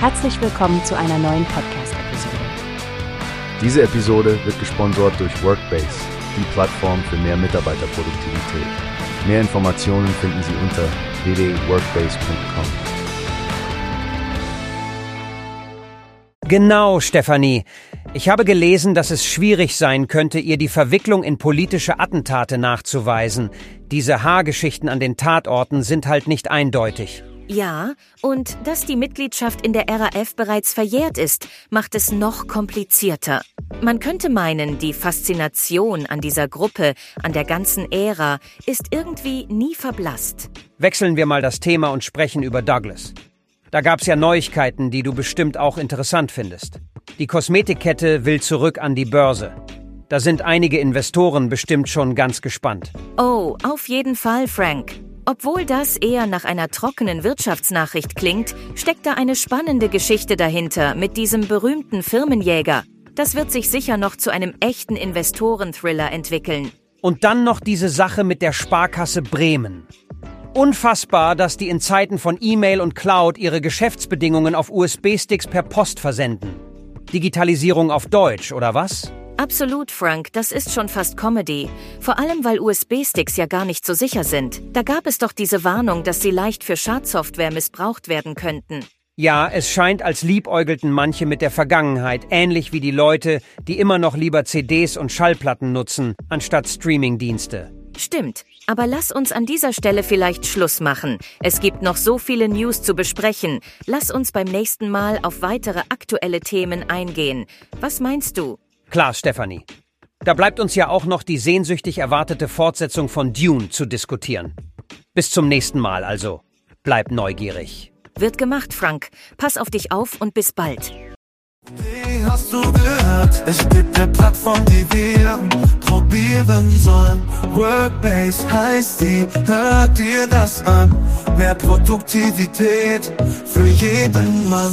Herzlich willkommen zu einer neuen Podcast-Episode. Diese Episode wird gesponsert durch Workbase, die Plattform für mehr Mitarbeiterproduktivität. Mehr Informationen finden Sie unter www.workbase.com. Genau, Stefanie. Ich habe gelesen, dass es schwierig sein könnte, ihr die Verwicklung in politische Attentate nachzuweisen. Diese Haargeschichten an den Tatorten sind halt nicht eindeutig. Ja, und dass die Mitgliedschaft in der RAF bereits verjährt ist, macht es noch komplizierter. Man könnte meinen, die Faszination an dieser Gruppe, an der ganzen Ära, ist irgendwie nie verblasst. Wechseln wir mal das Thema und sprechen über Douglas. Da gab's ja Neuigkeiten, die du bestimmt auch interessant findest. Die Kosmetikkette will zurück an die Börse. Da sind einige Investoren bestimmt schon ganz gespannt. Oh, auf jeden Fall, Frank. Obwohl das eher nach einer trockenen Wirtschaftsnachricht klingt, steckt da eine spannende Geschichte dahinter mit diesem berühmten Firmenjäger. Das wird sich sicher noch zu einem echten Investorenthriller entwickeln. Und dann noch diese Sache mit der Sparkasse Bremen. Unfassbar, dass die in Zeiten von E-Mail und Cloud ihre Geschäftsbedingungen auf USB-Sticks per Post versenden. Digitalisierung auf Deutsch, oder was? Absolut, Frank, das ist schon fast Comedy. Vor allem, weil USB-Sticks ja gar nicht so sicher sind. Da gab es doch diese Warnung, dass sie leicht für Schadsoftware missbraucht werden könnten. Ja, es scheint, als liebäugelten manche mit der Vergangenheit, ähnlich wie die Leute, die immer noch lieber CDs und Schallplatten nutzen, anstatt Streamingdienste. Stimmt. Aber lass uns an dieser Stelle vielleicht Schluss machen. Es gibt noch so viele News zu besprechen. Lass uns beim nächsten Mal auf weitere aktuelle Themen eingehen. Was meinst du? Klar, Stefanie. Da bleibt uns ja auch noch die sehnsüchtig erwartete Fortsetzung von Dune zu diskutieren. Bis zum nächsten Mal also. Bleib neugierig. Wird gemacht, Frank. Pass auf dich auf und bis bald. Wie hast du gehört? Es gibt eine Plattform, die wir probieren sollen. Workbase heißt die, hört dir das an. Mehr Produktivität für jeden Mann.